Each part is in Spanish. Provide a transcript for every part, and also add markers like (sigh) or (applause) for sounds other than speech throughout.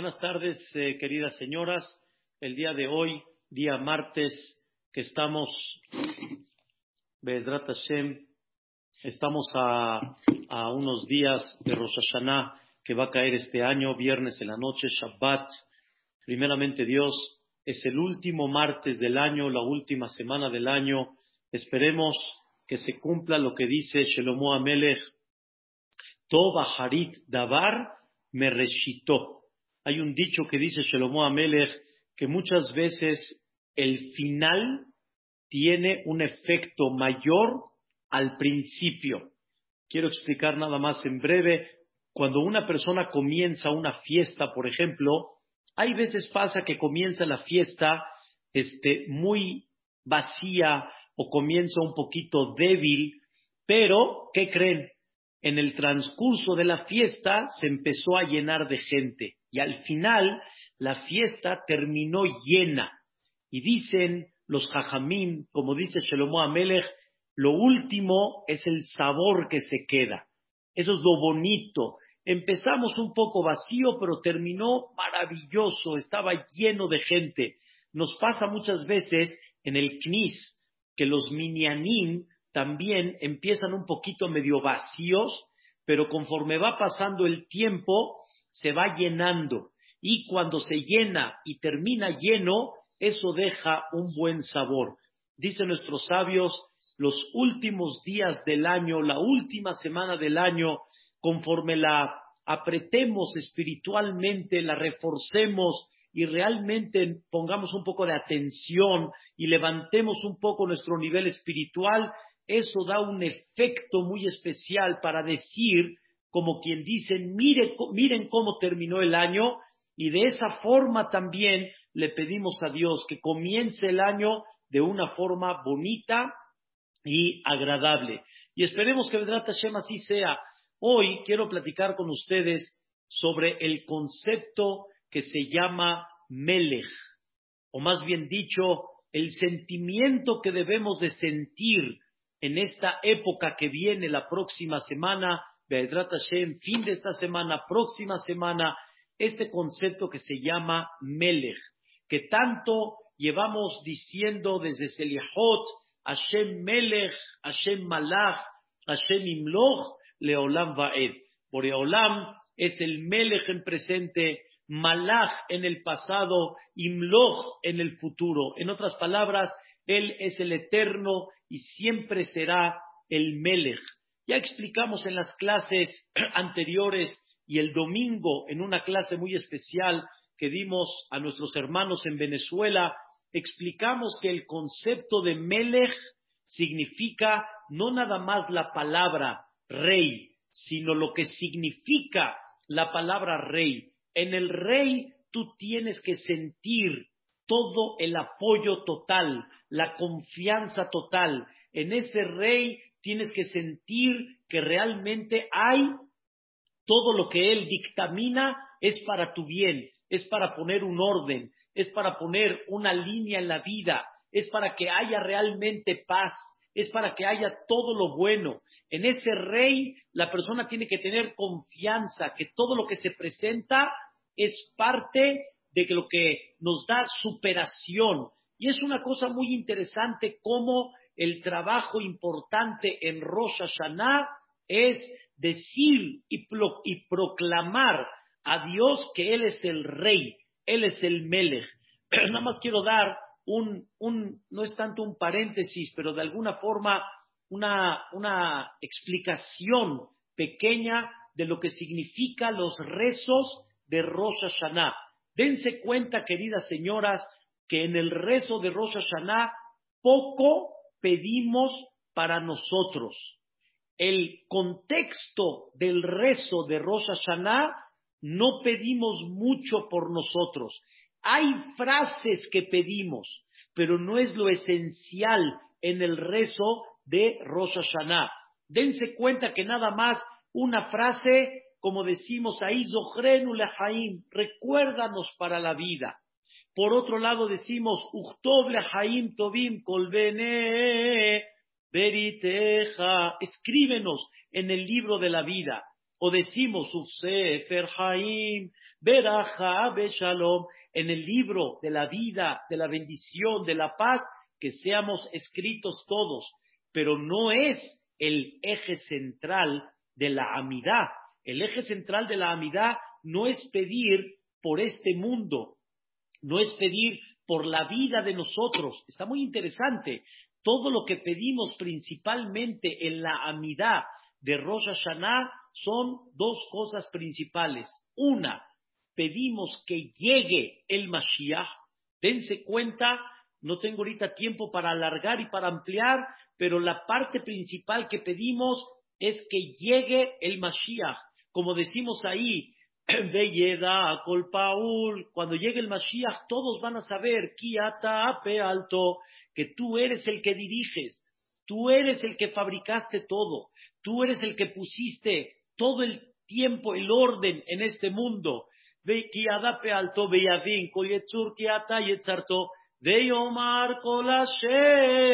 Buenas tardes, eh, queridas señoras. El día de hoy, día martes, que estamos, Bedrat estamos a, a, unos días de Rosh Hashanah, que va a caer este año, viernes en la noche, Shabbat. Primeramente, Dios, es el último martes del año, la última semana del año. Esperemos que se cumpla lo que dice Shelomo Amelech, Toba Harit Davar me reshitó hay un dicho que dice Shelomo Amelech que muchas veces el final tiene un efecto mayor al principio. Quiero explicar nada más en breve. Cuando una persona comienza una fiesta, por ejemplo, hay veces pasa que comienza la fiesta este, muy vacía o comienza un poquito débil, pero, ¿qué creen? En el transcurso de la fiesta se empezó a llenar de gente. Y al final la fiesta terminó llena. Y dicen los jajamín, como dice Shelomo Amelech, lo último es el sabor que se queda. Eso es lo bonito. Empezamos un poco vacío, pero terminó maravilloso, estaba lleno de gente. Nos pasa muchas veces en el Knis que los minyanim también empiezan un poquito medio vacíos, pero conforme va pasando el tiempo, se va llenando y cuando se llena y termina lleno, eso deja un buen sabor. Dicen nuestros sabios, los últimos días del año, la última semana del año, conforme la apretemos espiritualmente, la reforcemos y realmente pongamos un poco de atención y levantemos un poco nuestro nivel espiritual, eso da un efecto muy especial para decir como quien dice, miren cómo terminó el año y de esa forma también le pedimos a Dios que comience el año de una forma bonita y agradable. Y esperemos que Vedrat Hashem así sea. Hoy quiero platicar con ustedes sobre el concepto que se llama Melech, o más bien dicho, el sentimiento que debemos de sentir en esta época que viene la próxima semana Be'edrat Hashem, fin de esta semana, próxima semana, este concepto que se llama Melech, que tanto llevamos diciendo desde Seliahot, Hashem Melech, Hashem Malach, Hashem Imloch, Leolam Vaed. Boreolam es el Melech en presente, Malach en el pasado, Imloch en el futuro. En otras palabras, Él es el eterno y siempre será el Melech. Ya explicamos en las clases (clears throat) anteriores y el domingo en una clase muy especial que dimos a nuestros hermanos en Venezuela, explicamos que el concepto de Melech significa no nada más la palabra rey, sino lo que significa la palabra rey. En el rey tú tienes que sentir todo el apoyo total, la confianza total. En ese rey tienes que sentir que realmente hay todo lo que Él dictamina es para tu bien, es para poner un orden, es para poner una línea en la vida, es para que haya realmente paz, es para que haya todo lo bueno. En ese rey la persona tiene que tener confianza que todo lo que se presenta es parte de lo que nos da superación. Y es una cosa muy interesante cómo el trabajo importante en Rosh Hashanah es decir y, proclamar a Dios que Él es el rey, Él es el Melech. (clears throat) Nada más quiero dar un, un, no es tanto un paréntesis, pero de alguna forma una, una explicación pequeña de lo que significa los rezos de Rosh Hashanah. Dense cuenta, queridas señoras, que en el rezo de Rosh Hashanah poco pedimos para nosotros. El contexto del rezo de Rosh Hashanah no pedimos mucho por nosotros. Hay frases que pedimos, pero no es lo esencial en el rezo de Rosh Hashanah. Dense cuenta que nada más una frase, como decimos ahí, Zohrenu Lehaim, recuérdanos para la vida. Por otro lado decimos, Uchtoble Haim Tobim Kolbene Veriteja, escríbenos en el libro de la vida. o decimos Ufsefer Haim, Beraja Shalom, en el libro de la vida, de la bendición, de la paz, que seamos escritos todos, pero no es el eje central de la amidad. El eje central de la amidad no es pedir por este mundo, no es pedir por la vida de nosotros. Está muy interesante. Todo lo que pedimos principalmente en la amidad de Rosh Hashanah son dos cosas principales. Una, pedimos que llegue el Mashiach. Dense cuenta, no tengo ahorita tiempo para alargar y para ampliar, pero la parte principal que pedimos es que llegue el Mashiach. Como decimos ahí, (clears throat) Yeda, Paul, cuando llegue el Mashiach, todos van a saber, Kiata Ape Alto, que tú eres el que diriges, tú eres el que fabricaste todo, tú eres el que pusiste todo el tiempo el orden en este mundo. Kiadape Alto, Beyavin, Koyetzur, Kiata, Yetzarto, Omar Kolasher.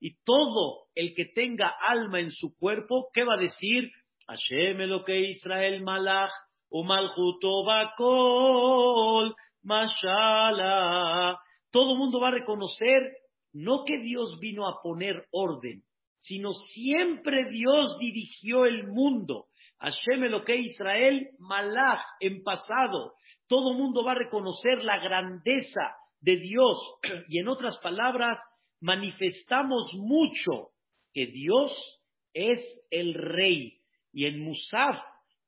Y todo el que tenga alma en su cuerpo, ¿qué va a decir? Hashem lo que Israel malach Umaljuto Bakol, Mashala. Todo el mundo va a reconocer no que Dios vino a poner orden, sino siempre Dios dirigió el mundo. Hashem que Israel, Malach, en pasado. Todo el mundo va a reconocer la grandeza de Dios. (clears throat) Y en otras palabras, manifestamos mucho que Dios es el rey. Y en Musaf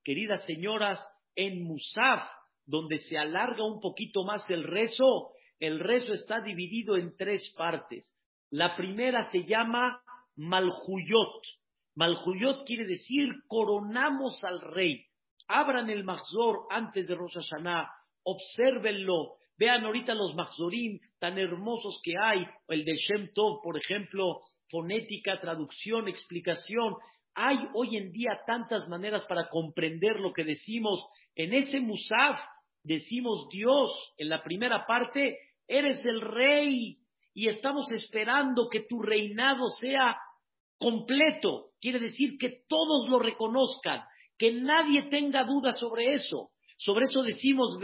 queridas señoras, en Musaf, donde se alarga un poquito más el rezo, el rezo está dividido en tres partes. La primera se llama Malhuyot. Malhuyot quiere decir coronamos al rey. Abran el Mahzor antes de Rosh Hashanah, obsérvenlo, vean ahorita los Mahzorim tan hermosos que hay, el de Shem Tov, por ejemplo, fonética, traducción, explicación. Hay hoy en día tantas maneras para comprender lo que decimos. En ese Musaf decimos Dios, en la primera parte, eres el rey y estamos esperando que tu reinado sea completo. Quiere decir que todos lo reconozcan, que nadie tenga duda sobre eso. Sobre eso decimos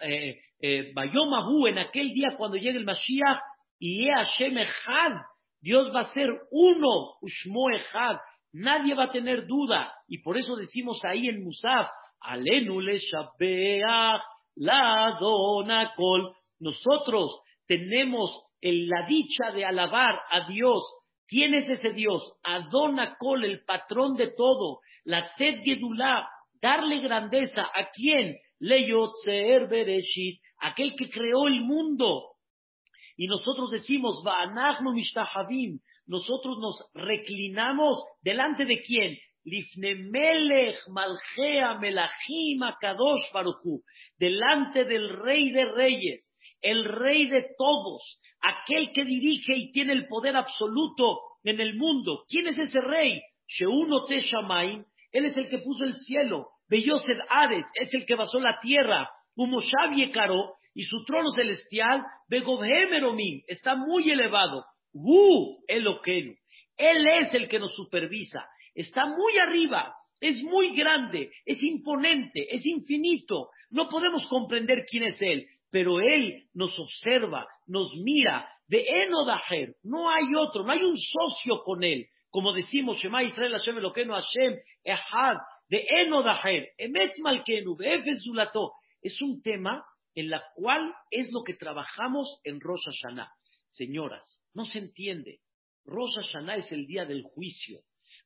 eh, eh, Bayomahu en aquel día cuando llegue el Mashiach y Hashem Echad. Dios va a ser uno, Ushmo Echad. Nadie va a tener duda. Y por eso decimos ahí en Musaf, Alenu le la donakol. Nosotros tenemos la dicha de alabar a Dios. ¿Quién es ese Dios? Adonakol, el patrón de todo. La Ted darle grandeza. ¿A quién? Leyotzer Bereshit, aquel que creó el mundo. Y nosotros decimos, Va'anachnu Mishtahavim, nosotros nos reclinamos delante de quién? Delante del Rey de Reyes, el Rey de todos, aquel que dirige y tiene el poder absoluto en el mundo. ¿Quién es ese Rey? Sheuno Shamaim, él es el que puso el cielo. Beyosed Ares es el que basó la tierra. Umoshav Yekaro y su trono celestial, Begobhemeromim, está muy elevado. Hu Eloquenu. Él es el que nos supervisa. Está muy arriba. Es muy grande. Es imponente. Es infinito. No podemos comprender quién es Él. Pero Él nos observa, nos mira. De Enodaher. No hay otro. No hay un socio con Él. Como decimos, Shema Israel Hashem Eloquenu Hashem Ehad. De Enodaher. Emet Malkenu. Zulato. Es un tema en la cual es lo que trabajamos en Rosh Hashanah. Señoras, no se entiende. Rosh Hashanah es el día del juicio.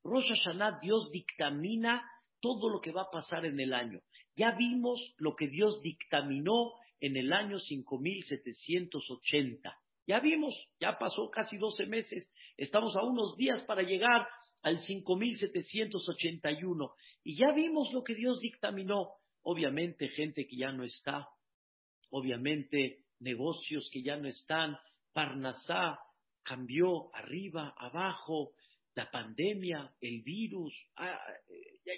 Rosh Hashanah Dios dictamina todo lo que va a pasar en el año. Ya vimos lo que Dios dictaminó en el año 5780. Ya vimos, ya pasó casi 12 meses. Estamos a unos días para llegar al 5781. Y ya vimos lo que Dios dictaminó. Obviamente, gente que ya no está. Obviamente, negocios que ya no están Parnasá cambió arriba, abajo, la pandemia, el virus. Ah,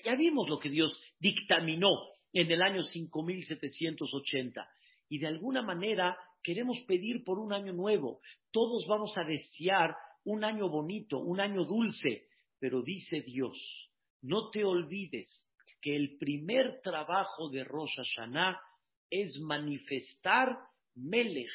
ya, vimos lo que Dios dictaminó en el año 5780. Y de alguna manera queremos pedir por un año nuevo. Todos vamos a desear un año bonito, un año dulce. Pero dice Dios, no te olvides que el primer trabajo de Rosh Hashanah es manifestar Melech.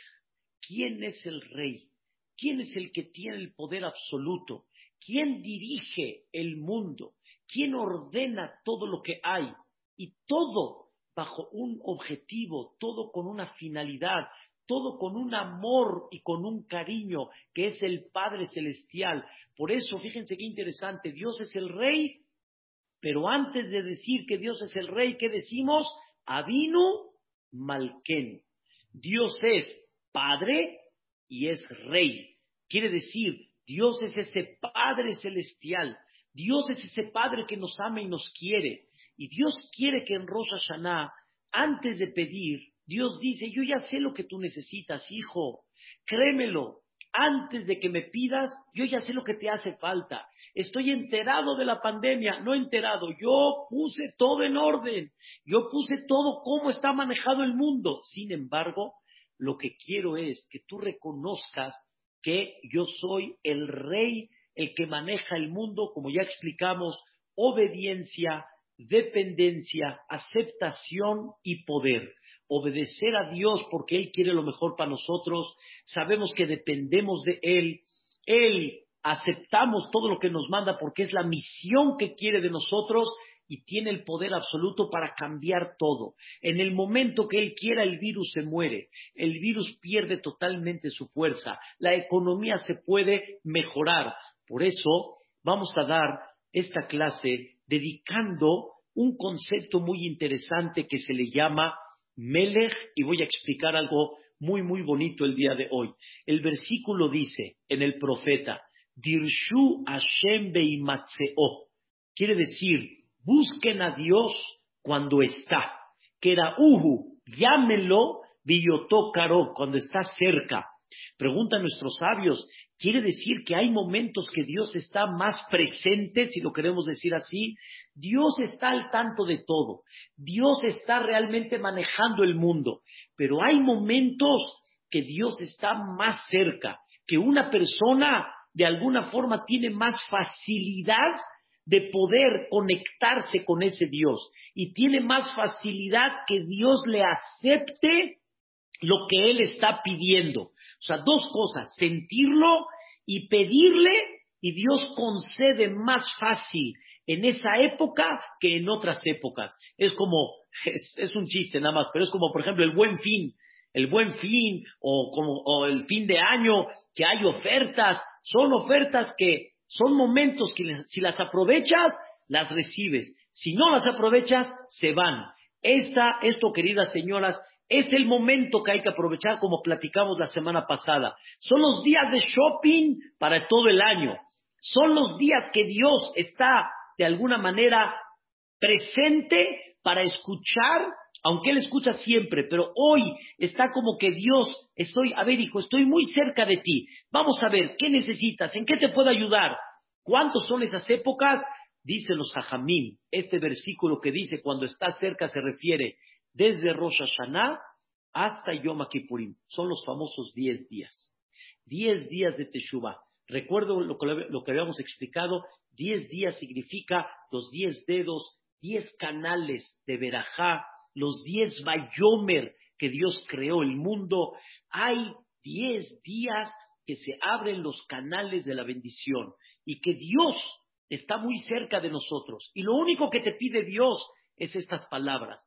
¿Quién es el rey? ¿Quién es el que tiene el poder absoluto? ¿Quién dirige el mundo? ¿Quién ordena todo lo que hay? Y todo bajo un objetivo, todo con una finalidad, todo con un amor y con un cariño que es el Padre Celestial. Por eso, fíjense qué interesante, Dios es el Rey, pero antes de decir que Dios es el Rey, ¿qué decimos? Avinu Malken. Dios es Padre y es Rey. Quiere decir, Dios es ese Padre Celestial. Dios es ese Padre que nos ama y nos quiere. Y Dios quiere que en Rosh Hashanah, antes de pedir, Dios dice, yo ya sé lo que tú necesitas, hijo, créemelo, antes de que me pidas, yo ya sé lo que te hace falta. Estoy enterado de la pandemia, no enterado, yo puse todo en orden, yo puse todo cómo está manejado el mundo. Sin embargo, lo que quiero es que tú reconozcas que yo soy el rey, el que maneja el mundo, como ya explicamos, obediencia, dependencia, aceptación y poder. Obedecer a Dios porque Él quiere lo mejor para nosotros, sabemos que dependemos de Él, Él aceptamos todo lo que nos manda porque es la misión que quiere de nosotros y tiene el poder absoluto para cambiar todo. En el momento que Él quiera, el virus se muere, el virus pierde totalmente su fuerza, la economía se puede mejorar. Por eso vamos a dar esta clase dedicando un concepto muy interesante que se le llama Melech, y voy a explicar algo muy, muy bonito el día de hoy. El versículo dice en el profeta, Dirshu Hashem Beimatseo. Quiere decir, busquen a Dios cuando está. Que era Uhu, llámenlo, Karo, cuando está cerca. Preguntan nuestros sabios, quiere decir que hay momentos que Dios está más presente, si lo queremos decir así. Dios está al tanto de todo. Dios está realmente manejando el mundo. Pero hay momentos que Dios está más cerca, que una persona de alguna forma tiene más facilidad de poder conectarse con ese Dios y tiene más facilidad que Dios le acepte lo que él está pidiendo. O sea, dos cosas, sentirlo y pedirle y Dios concede más fácil en esa época que en otras épocas. Es como, (laughs) es, un chiste nada más, pero es como, por ejemplo, el buen fin, el buen fin o, como, o el fin de año, que hay ofertas, son ofertas que son momentos que si las aprovechas, las recibes. Si no las aprovechas, se van. Esta, esto, queridas señoras, es el momento que hay que aprovechar como platicamos la semana pasada. Son los días de shopping para todo el año. Son los días que Dios está de alguna manera presente para escuchar, aunque Él escucha siempre, pero hoy está como que Dios, estoy, a ver hijo, estoy muy cerca de ti. Vamos a ver, ¿qué necesitas? ¿En qué te puedo ayudar? ¿Cuántos son esas épocas? Dice los Hajamim, este versículo que dice cuando está cerca se refiere desde Rosh Hashanah hasta Yom Kippurim. Son los famosos 10 días. 10 días de Teshuvah. Recuerdo lo que, habíamos explicado, 10 días significa los 10 dedos, 10 canales de Berajá, los 10 Bayomer que Dios creó el mundo. Hay 10 días que se abren los canales de la bendición y que Dios está muy cerca de nosotros. Y lo único que te pide Dios es estas palabras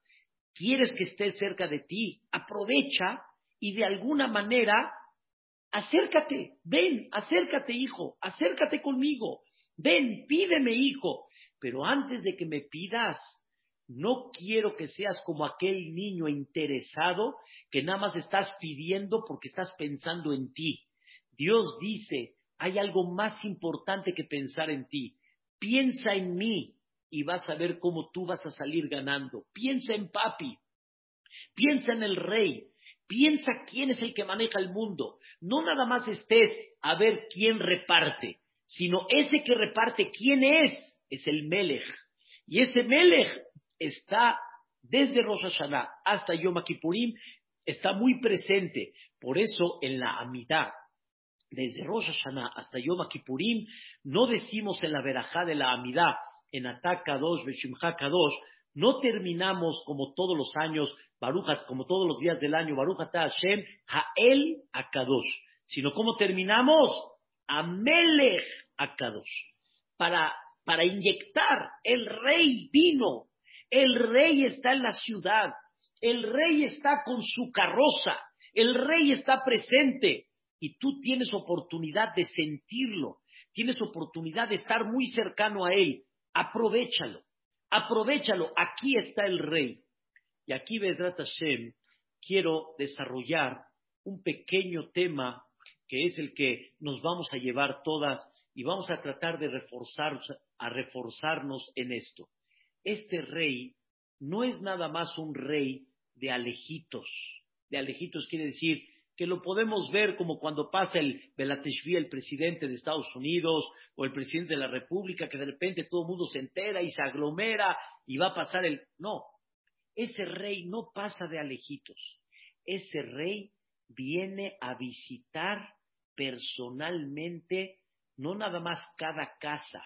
quieres que esté cerca de ti, aprovecha y de alguna manera acércate, ven, acércate hijo, acércate conmigo, ven, pídeme hijo, pero antes de que me pidas, no quiero que seas como aquel niño interesado que nada más estás pidiendo porque estás pensando en ti. Dios dice, hay algo más importante que pensar en ti. Piensa en mí, y vas a ver cómo tú vas a salir ganando. Piensa en papi, piensa en el rey, piensa quién es el que maneja el mundo. No nada más estés a ver quién reparte, sino ese que reparte quién es, es el Melech. Y ese Melech está desde Rosh Hashanah hasta Yom Kippurim, está muy presente. Por eso en la Amidad, desde Rosh Hashanah hasta Yom Kippurim, no decimos en la verajá de la Amidad, en Atakadosh, Beshimha Kadosh, no terminamos como todos los años, como todos los días del año, Baruch Hashem, Hael Akadosh, sino como terminamos, Amelech Akadosh, para, para inyectar, el rey vino, el rey está en la ciudad, el rey está con su carroza, el rey está presente y tú tienes oportunidad de sentirlo, tienes oportunidad de estar muy cercano a él, aprovechalo. Aprovechalo, aquí está el rey. Y aquí, Vedrat Hashem, quiero desarrollar un pequeño tema que es el que nos vamos a llevar todas y vamos a tratar de reforzar, a reforzarnos en esto. Este rey no es nada más un rey de alejitos. De alejitos quiere decir que lo podemos ver como cuando pasa el Belateshvi, el presidente de Estados Unidos, o el presidente de la República, que de repente todo el mundo se entera y se aglomera y va a pasar el... No, ese rey no pasa de alejitos. Ese rey viene a visitar personalmente, no nada más cada casa,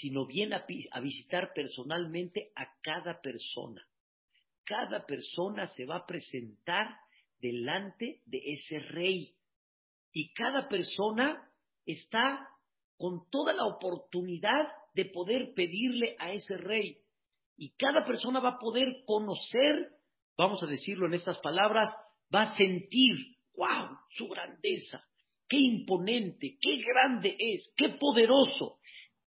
sino viene a, a visitar personalmente a cada persona. Cada persona se va a presentar delante de ese rey. Y cada persona está con toda la oportunidad de poder pedirle a ese rey. Y cada persona va a poder conocer, vamos a decirlo en estas palabras, va a sentir, wow, su grandeza, qué imponente, qué grande es, qué poderoso.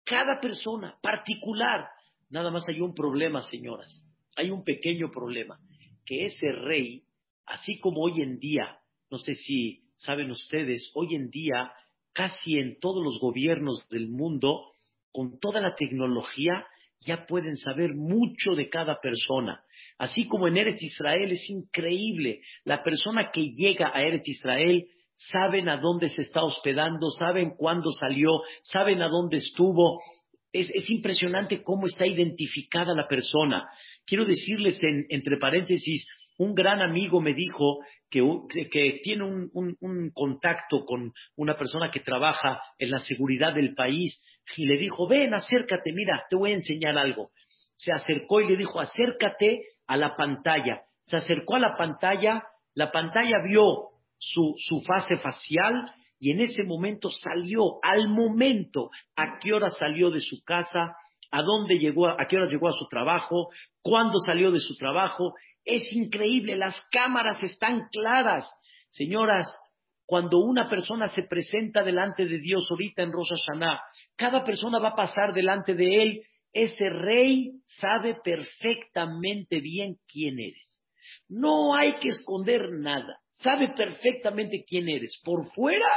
Cada persona particular, nada más hay un problema, señoras, hay un pequeño problema, que ese rey Así como hoy en día, no sé si saben ustedes, hoy en día casi en todos los gobiernos del mundo, con toda la tecnología, ya pueden saber mucho de cada persona. Así como en Eretz Israel es increíble, la persona que llega a Eretz Israel saben a dónde se está hospedando, saben cuándo salió, saben a dónde estuvo. Es, impresionante cómo está identificada la persona. Quiero decirles entre paréntesis, un gran amigo me dijo que, tiene un, contacto con una persona que trabaja en la seguridad del país y le dijo, ven, acércate, mira, te voy a enseñar algo. Se acercó y le dijo, acércate a la pantalla. Se acercó a la pantalla, la pantalla vio su, fase facial y en ese momento salió, al momento, a qué hora salió de su casa, a dónde llegó, a qué hora llegó a su trabajo, cuándo salió de su trabajo es increíble, las cámaras están claras. Señoras, cuando una persona se presenta delante de Dios ahorita en Rosh Hashanah, cada persona va a pasar delante de él. Ese rey sabe perfectamente bien quién eres. No hay que esconder nada. Sabe perfectamente quién eres, por fuera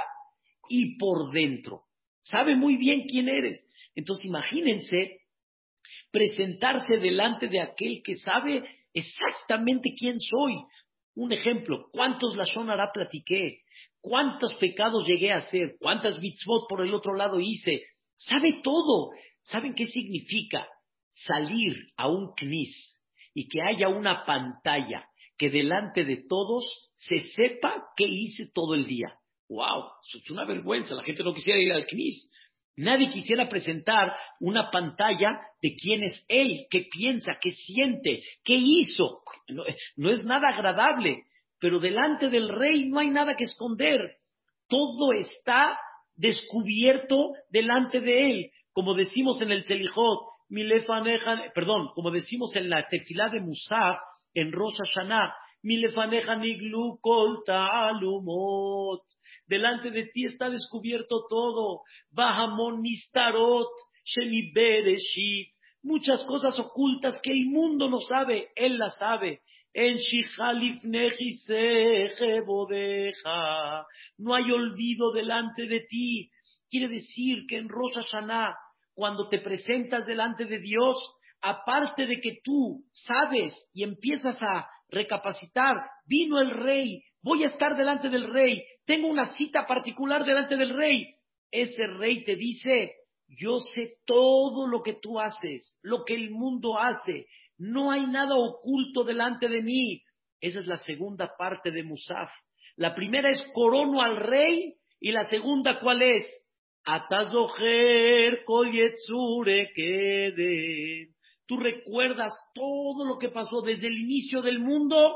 y por dentro. Sabe muy bien quién eres. Entonces imagínense presentarse delante de aquel que sabe exactamente quién soy. Un ejemplo, ¿cuántos la hará platiqué? ¿Cuántos pecados llegué a hacer? ¿Cuántas mitzvot por el otro lado hice? Sabe todo. ¿Saben qué significa salir a un knis y que haya una pantalla que delante de todos se sepa qué hice todo el día? ¡Wow! Es una vergüenza. La gente no quisiera ir al knis. Nadie quisiera presentar una pantalla de quién es él, qué piensa, qué siente, qué hizo. No, es nada agradable, pero delante del rey no hay nada que esconder. Todo está descubierto delante de él. Como decimos en el Selijot, perdón, como decimos en la tefilá de Musaf, en Rosh Hashanah, Milefaneja niglu kol ta'alumot. Delante de ti está descubierto todo. Bahamon nistarot, shemi bereshit. Muchas cosas ocultas que el mundo no sabe, él las sabe. En No hay olvido delante de ti. Quiere decir que en Rosh Hashanah, cuando te presentas delante de Dios, aparte de que tú sabes y empiezas a recapacitar, vino el rey, voy a estar delante del rey, tengo una cita particular delante del rey. Ese rey te dice, yo sé todo lo que tú haces, lo que el mundo hace, no hay nada oculto delante de mí. Esa es la segunda parte de Musaf. La primera es corono al rey y la segunda, ¿cuál es? Atazoher kol quede. Tú recuerdas todo lo que pasó desde el inicio del mundo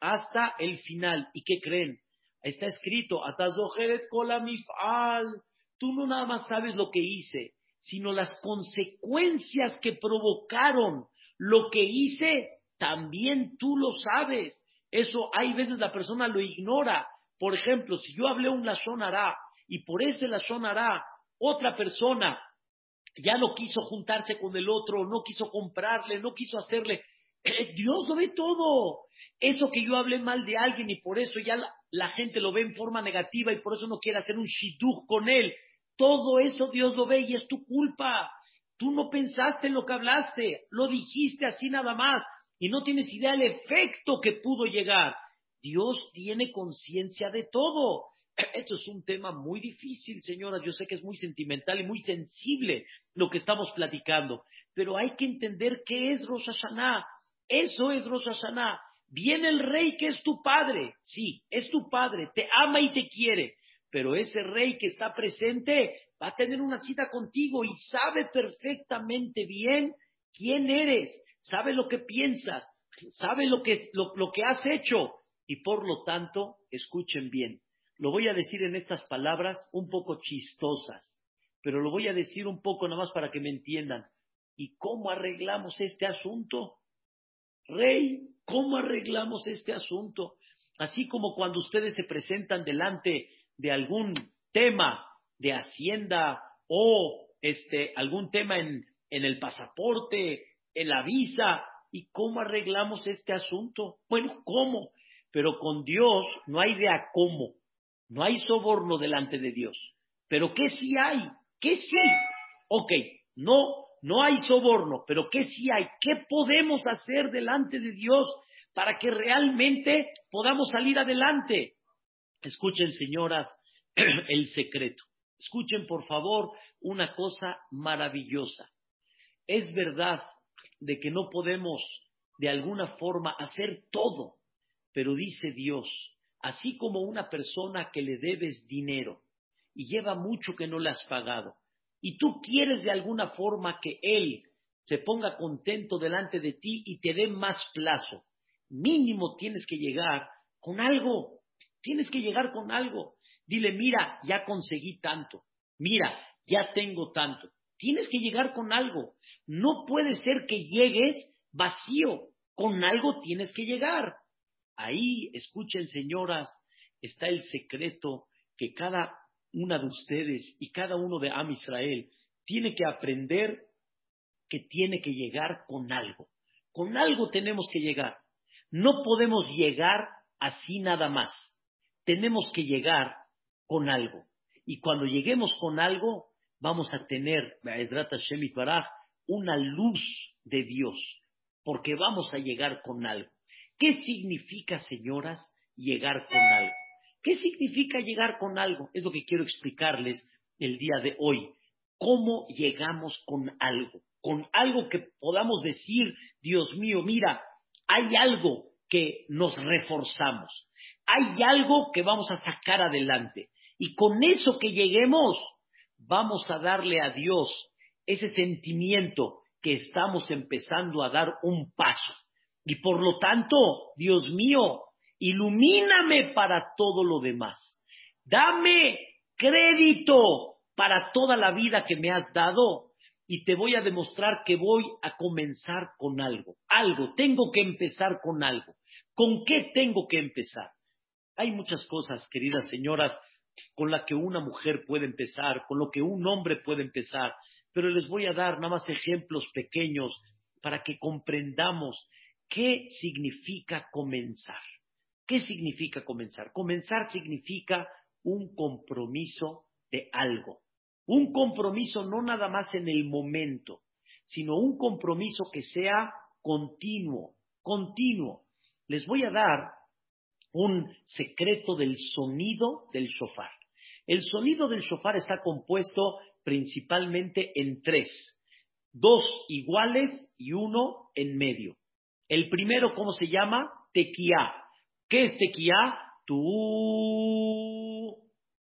hasta el final. ¿Y qué creen? Está escrito, Atazoheret kolamifal. Tú no nada más sabes lo que hice, sino las consecuencias que provocaron lo que hice, también tú lo sabes. Eso hay veces la persona lo ignora. Por ejemplo, si yo hablé un Lashon y por ese Lashon otra persona ya no quiso juntarse con el otro, no quiso comprarle, no quiso hacerle, eh, Dios lo ve todo. Eso que yo hablé mal de alguien y por eso ya la, gente lo ve en forma negativa y por eso no quiere hacer un shidduch con él. Todo eso Dios lo ve y es tu culpa. Tú no pensaste en lo que hablaste, lo dijiste así nada más y no tienes idea del efecto que pudo llegar. Dios tiene conciencia de todo. Esto es un tema muy difícil, señoras. Yo sé que es muy sentimental y muy sensible lo que estamos platicando, pero hay que entender qué es Rosh Hashanah. Eso es Rosh Hashanah. Viene el rey que es tu padre. Sí, es tu padre. Te ama y te quiere. Pero ese rey que está presente va a tener una cita contigo y sabe perfectamente bien quién eres, sabe lo que piensas, sabe lo que, lo que has hecho. Y por lo tanto, escuchen bien, lo voy a decir en estas palabras un poco chistosas, pero lo voy a decir un poco nada más para que me entiendan. ¿Y cómo arreglamos este asunto? Rey, ¿cómo arreglamos este asunto? Así como cuando ustedes se presentan delante de algún tema de Hacienda o este, algún tema en, en el pasaporte, en la visa, ¿y cómo arreglamos este asunto? Bueno, ¿cómo? Pero con Dios no hay idea cómo. No hay soborno delante de Dios. Pero ¿qué sí hay? ¿Qué sí? Ok, no, no hay soborno, pero ¿qué sí hay? ¿Qué podemos hacer delante de Dios para que realmente podamos salir adelante? Escuchen, señoras, (clears throat) el secreto. Escuchen, por favor, una cosa maravillosa. Es verdad de que no podemos de alguna forma hacer todo, pero dice Dios, Así como una persona que le debes dinero y lleva mucho que no le has pagado, y tú quieres de alguna forma que él se ponga contento delante de ti y te dé más plazo, mínimo tienes que llegar con algo, tienes que llegar con algo. Dile, mira, ya conseguí tanto, mira, ya tengo tanto. Tienes que llegar con algo. No puede ser que llegues vacío, con algo tienes que llegar. Ahí, escuchen señoras, está el secreto que cada una de ustedes y cada uno de Am Israel tiene que aprender que tiene que llegar con algo. Con algo tenemos que llegar. No podemos llegar así nada más. Tenemos que llegar con algo. Y cuando lleguemos con algo, vamos a tener, una luz de Dios, porque vamos a llegar con algo. ¿Qué significa, señoras, llegar con algo? ¿Qué significa llegar con algo? Es lo que quiero explicarles el día de hoy. ¿Cómo llegamos con algo? Con algo que podamos decir, Dios mío, mira, hay algo que nos reforzamos. Hay algo que vamos a sacar adelante. Y con eso que lleguemos, vamos a darle a Dios ese sentimiento que estamos empezando a dar un paso. Y por lo tanto, Dios mío, ilumíname para todo lo demás. Dame crédito para toda la vida que me has dado y te voy a demostrar que voy a comenzar con algo. Algo, tengo que empezar con algo. ¿Con qué tengo que empezar? Hay muchas cosas, queridas señoras, con las que una mujer puede empezar, con lo que un hombre puede empezar, pero les voy a dar nada más ejemplos pequeños para que comprendamos ¿Qué significa comenzar? ¿Qué significa comenzar? Comenzar significa un compromiso de algo. Un compromiso no nada más en el momento, sino un compromiso que sea continuo, continuo. Les voy a dar un secreto del sonido del shofar. El sonido del shofar está compuesto principalmente en tres, dos iguales y uno en medio. El primero, ¿cómo se llama? Tequía. ¿Qué es tequía? Tú.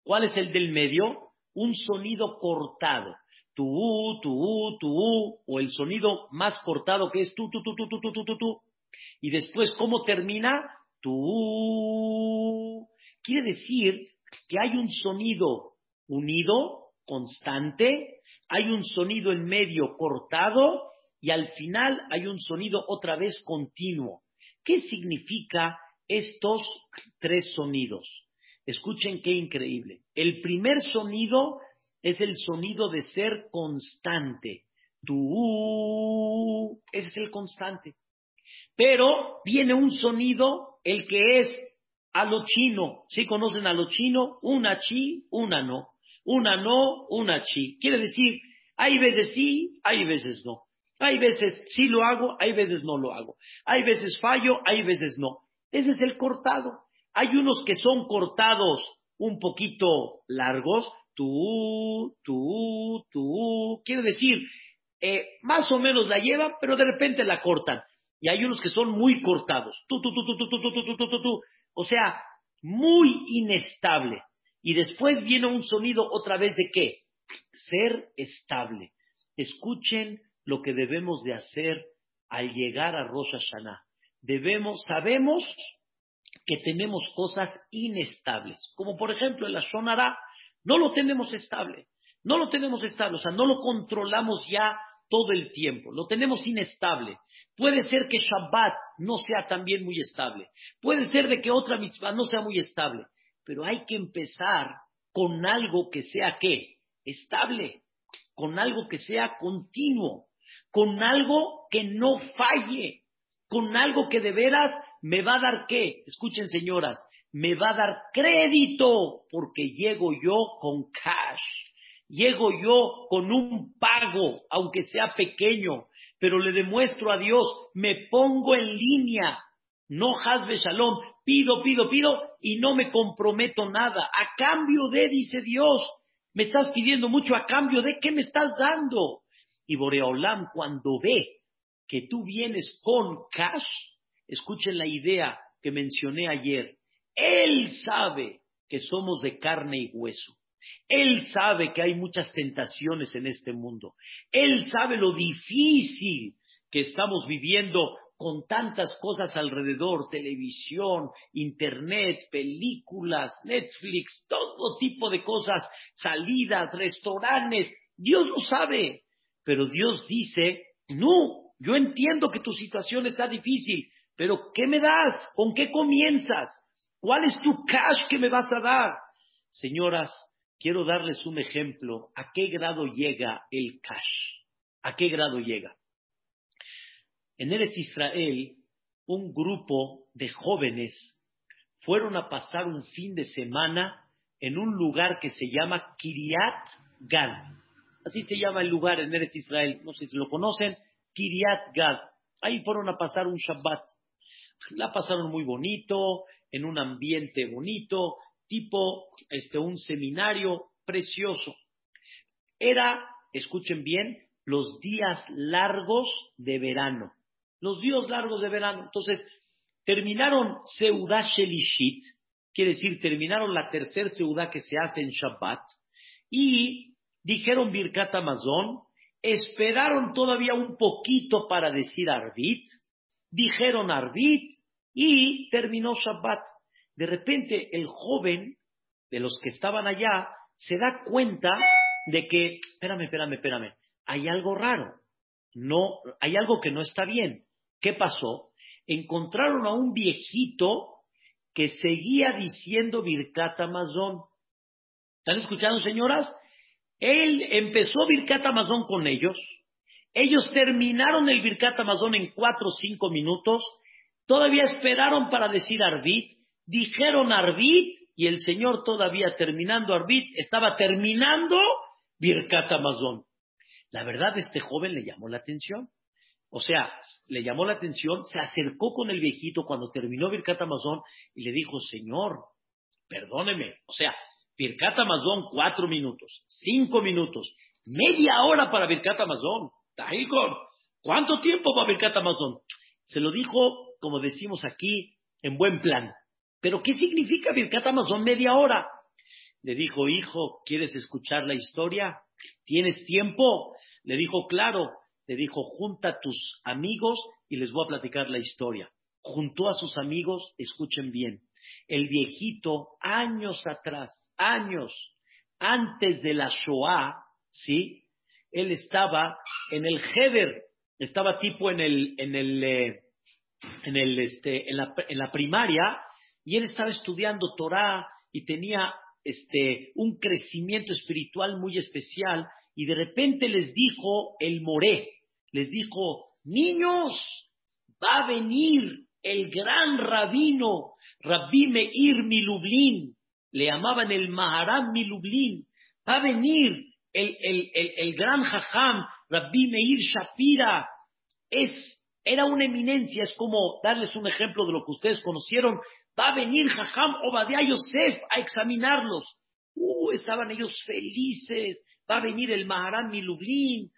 ¿Cuál es el del medio? un sonido cortado. Tu, tu, tu, o el sonido más cortado que es tu, tu, tu, tu, tu, tu, tu, tu. Y después, ¿cómo termina? Tu. Quiere decir que hay un sonido unido, constante, hay un sonido en medio cortado y al final hay un sonido otra vez continuo. ¿Qué significa estos tres sonidos? Escuchen qué increíble. El primer sonido es el sonido de ser constante. Tú, ese es el constante. Pero viene un sonido, el que es a lo chino. ¿Sí conocen a lo chino? Una chi, una no. Una no, una chi. Quiere decir, hay veces sí, hay veces no. Hay veces sí lo hago, hay veces no lo hago. Hay veces fallo, hay veces no. Ese es el cortado. Hay unos que son cortados un poquito largos, tú, tú, tú. Quiere decir, eh, más o menos la llevan, pero de repente la cortan. Y hay unos que son muy cortados. Tú, tú, tú, tú, tú, tú, tú, tú, tú, tú, tú. O sea, muy inestable. Y después viene un sonido otra vez de qué? Ser estable. Escuchen lo que debemos de hacer al llegar a Rosh Hashanah. Debemos, sabemos que tenemos cosas inestables, como por ejemplo el Ashonara, no lo tenemos estable, no lo tenemos estable, o sea, no lo controlamos ya todo el tiempo, lo tenemos inestable. Puede ser que Shabbat no sea también muy estable, puede ser de que otra mitzvah no sea muy estable, pero hay que empezar con algo que sea qué? Estable, con algo que sea continuo, con algo que no falle, con algo que de veras me va a dar qué? Escuchen señoras, me va a dar crédito porque llego yo con cash, llego yo con un pago, aunque sea pequeño, pero le demuestro a Dios, me pongo en línea, no hasbe shalom, pido, pido, pido y no me comprometo nada. A cambio de, dice Dios, me estás pidiendo mucho a cambio de, ¿qué me estás dando? Y Boreolam cuando ve que tú vienes con cash, escuchen la idea que mencioné ayer, él sabe que somos de carne y hueso. Él sabe que hay muchas tentaciones en este mundo. Él sabe lo difícil que estamos viviendo con tantas cosas alrededor, televisión, internet, películas, Netflix, todo tipo de cosas, salidas, restaurantes. Dios lo sabe. Pero Dios dice, no, yo entiendo que tu situación está difícil, pero ¿qué me das? ¿Con qué comienzas? ¿Cuál es tu cash que me vas a dar? Señoras, quiero darles un ejemplo. ¿A qué grado llega el cash? ¿A qué grado llega? En Eretz Israel, un grupo de jóvenes fueron a pasar un fin de semana en un lugar que se llama Kiryat Gad. Así se llama el lugar en Eretz Israel. No sé si lo conocen. Kiryat Gad. Ahí fueron a pasar un Shabbat. La pasaron muy bonito, en un ambiente bonito, tipo este, un seminario precioso. Era, escuchen bien, los días largos de verano. Los días largos de verano. Entonces, terminaron Seudá Shelishit, quiere decir, terminaron la tercera Seudá que se hace en Shabbat, y dijeron Birkat Amazon, esperaron todavía un poquito para decir Arbit, dijeron Arbit y terminó Shabbat. De repente el joven de los que estaban allá se da cuenta de que, espérame, espérame, espérame, hay algo raro, no, hay algo que no está bien. ¿Qué pasó? Encontraron a un viejito que seguía diciendo Birkat Amazon. ¿Están escuchando, señoras? Él empezó Birkat Amazon con ellos. Ellos terminaron el Birkat Amazon en cuatro o cinco minutos. Todavía esperaron para decir Arbit. Dijeron Arbit y el Señor todavía terminando Arbit estaba terminando Birkat Amazon. La verdad, este joven le llamó la atención. O sea, le llamó la atención, se acercó con el viejito cuando terminó Birkat Amazon y le dijo, Señor, perdóneme. O sea, Birkat Amazon, cuatro minutos, cinco minutos, media hora para Birkat Amazon. ¿Cuánto tiempo va Birkat Amazon? Se lo dijo, como decimos aquí, en buen plan. Pero ¿qué significa Birkat Amazon media hora? Le dijo, hijo, ¿quieres escuchar la historia? ¿Tienes tiempo? Le dijo, claro. Le dijo, junta a tus amigos y les voy a platicar la historia. Juntó a sus amigos, escuchen bien. El viejito, años atrás, años, antes de la Shoah, ¿sí? Él estaba en el Heder, estaba tipo en el, en el, eh, en el, este, en la, en la primaria, y él estaba estudiando Torah y tenía este, un crecimiento espiritual muy especial y de repente les dijo el moré, les dijo, niños, va a venir el gran rabino, Rabbi Meir Milublin, le llamaban el Maharam Milublin, va a venir el, el, el, gran Jajam, Rabbi Meir Shapira, es, era una eminencia, es como darles un ejemplo de lo que ustedes conocieron, va a venir Jajam Obadiah Yosef a examinarlos. Uh, estaban ellos felices, va a venir el Maharam Milublin,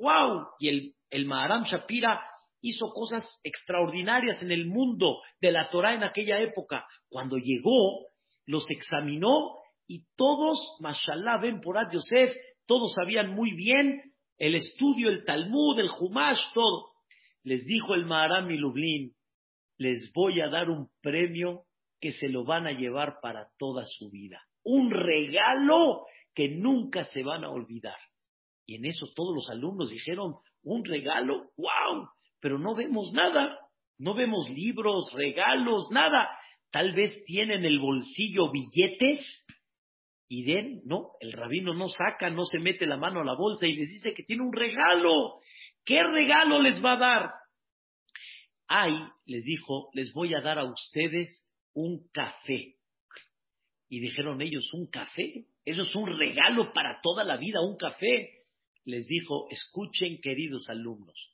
wow, y el, el Maharam Shapira hizo cosas extraordinarias en el mundo de la Torah en aquella época. Cuando llegó, los examinó y todos, mashallah, ven por Yosef, todos sabían muy bien el estudio, el Talmud, el Humash, todo. Les dijo el Maharam Milublin, les voy a dar un premio que se lo van a llevar para toda su vida. Un regalo que nunca se van a olvidar. Y en eso todos los alumnos dijeron, un regalo, wow, pero no vemos nada, no vemos libros, regalos, nada. Tal vez tienen el bolsillo billetes y den, no, el rabino no saca, no se mete la mano a la bolsa y les dice que tiene un regalo. ¿Qué regalo les va a dar? Ay, les dijo, les voy a dar a ustedes un café. Y dijeron ellos, ¿un café? Eso es un regalo para toda la vida, un café. Les dijo, escuchen queridos alumnos,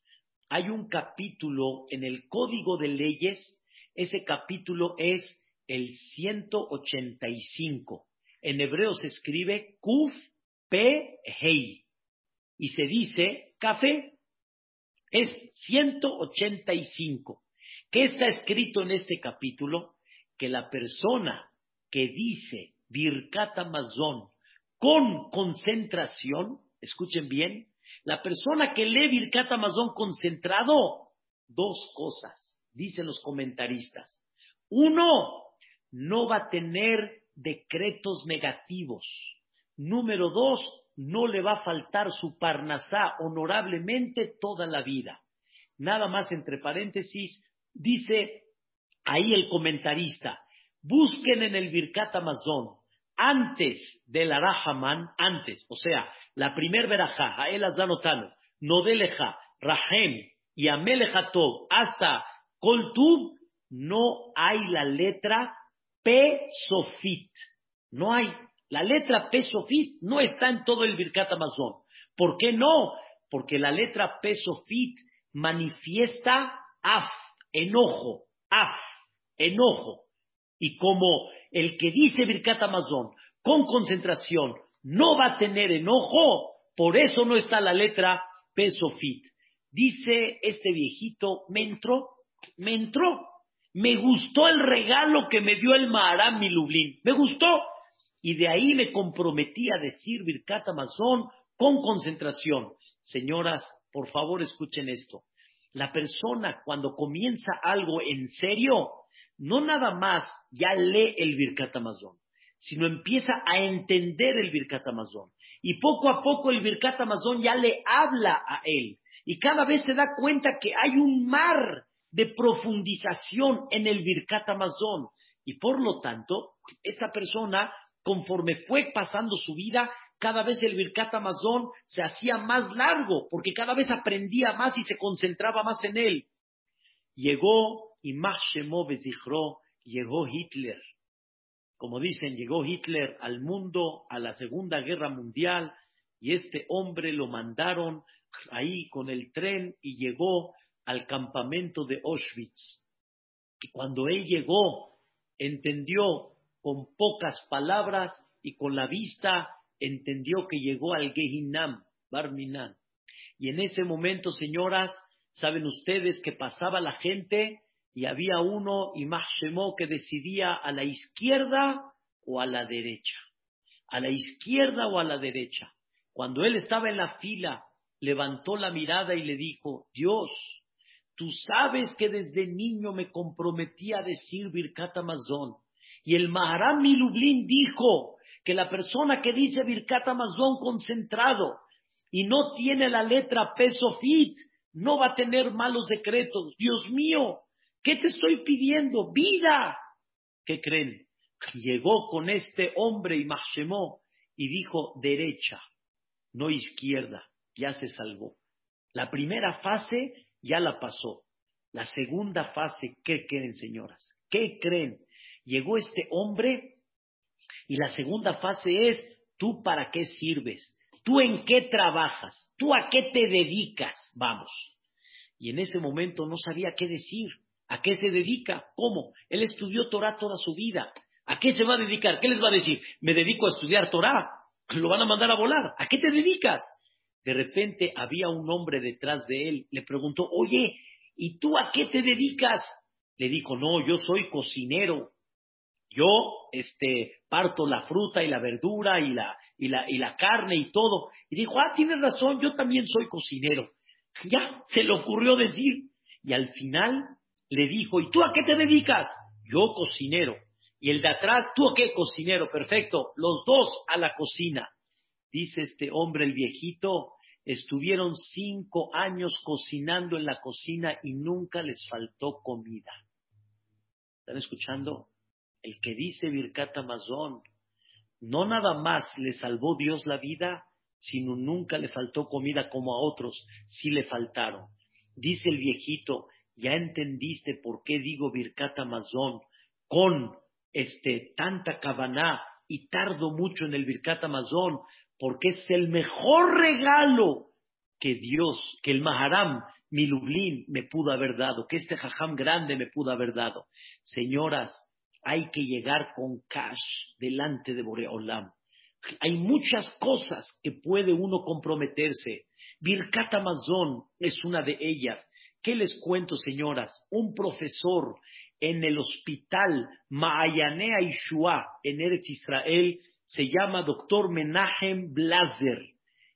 hay un capítulo en el Código de Leyes, ese capítulo es el 185. En hebreo se escribe Kuf P Hei y se dice café. Es 185. ¿Qué está escrito en este capítulo? Que la persona que dice Birkat Amazon con concentración, escuchen bien, la persona que lee Birkat Amazon concentrado, dos cosas, dicen los comentaristas. Uno, no va a tener decretos negativos. Número dos, no le va a faltar su parnasá honorablemente toda la vida. Nada más entre paréntesis, dice ahí el comentarista, busquen en el Birkat Amazon, antes del Arahaman, antes, o sea, la primer verajá, Hael Azanotano, Nodeleja, Rahem y Amelejatov, hasta Koltub, no hay la letra P Sofit. No hay. La letra P Sofit no está en todo el Birkat Amazon. ¿Por qué no? Porque la letra P Sofit manifiesta af, enojo, af, enojo. Y como el que dice Birkat Amazon con concentración no va a tener enojo, por eso no está la letra P Sofit. Dice este viejito, me entró, me entró. Me gustó el regalo que me dio el Maharam Milublin. Me gustó. Y de ahí me comprometí a decir Birkat Amazon con concentración. Señoras, por favor escuchen esto. La persona cuando comienza algo en serio, no nada más ya lee el Birkat Amazon, sino empieza a entender el Birkat Amazon. Y poco a poco el Birkat Amazon ya le habla a él. Y cada vez se da cuenta que hay un mar de profundización en el Birkat Amazon. Y por lo tanto, esta persona, conforme fue pasando su vida, cada vez el Birkat Amazon se hacía más largo, porque cada vez aprendía más y se concentraba más en él. Llegó, y más llegó Hitler. Como dicen, llegó Hitler al mundo, a la Segunda Guerra Mundial, y este hombre lo mandaron ahí con el tren y llegó al campamento de Auschwitz. Y cuando él llegó, entendió con pocas palabras y con la vista, entendió que llegó al Gehinam, Barminan. Y en ese momento, señoras, saben ustedes que pasaba la gente y había uno, y más que decidía a la izquierda o a la derecha. ¿A la izquierda o a la derecha? Cuando él estaba en la fila, levantó la mirada y le dijo, Dios, tú sabes que desde niño me comprometí a decir Birkat Amazon. Y el Maharam Milublin dijo que la persona que dice Birkat Amazon concentrado y no tiene la letra peso fit, no va a tener malos decretos. Dios mío, ¿qué te estoy pidiendo? Vida. ¿Qué creen? Llegó con este hombre y Mashemó y dijo derecha, no izquierda, ya se salvó. La primera fase ya la pasó. La segunda fase, ¿qué creen, señoras? ¿Qué creen? Llegó este hombre y la segunda fase es, ¿tú para qué sirves? ¿Tú en qué trabajas? ¿Tú a qué te dedicas? Vamos. Y en ese momento no sabía qué decir. ¿A qué se dedica? ¿Cómo? Él estudió Torah toda su vida. ¿A qué se va a dedicar? ¿Qué les va a decir? Me dedico a estudiar Torah. Lo van a mandar a volar. ¿A qué te dedicas? De repente había un hombre detrás de él. Le preguntó, oye, ¿y tú a qué te dedicas? Le dijo, no, yo soy cocinero. Yo, este, parto la fruta y la verdura y la, y la, y la carne y todo. Y dijo, ah, tienes razón, yo también soy cocinero. Ya, se le ocurrió decir. Y al final le dijo, ¿y tú a qué te dedicas? Yo cocinero. Y el de atrás, ¿tú a qué cocinero? Perfecto, los dos a la cocina. Dice este hombre, el viejito, estuvieron cinco años cocinando en la cocina y nunca les faltó comida. ¿Están escuchando? El que dice Birkat Amazon, no nada más le salvó Dios la vida, sino nunca le faltó comida como a otros, sí le faltaron. Dice el viejito, ya entendiste por qué digo Birkat Amazon con este, tanta cabana y tardo mucho en el Birkat Amazon, porque es el mejor regalo que Dios, que el Maharam, mi Lublin, me pudo haber dado, que este Jajam grande me pudo haber dado. Señoras, hay que llegar con cash delante de Boreolam. Hay muchas cosas que puede uno comprometerse. Birkat Amazon es una de ellas. ¿Qué les cuento, señoras? Un profesor en el hospital Maayanea Ishua en Eretz Israel se llama doctor Menachem Blazer.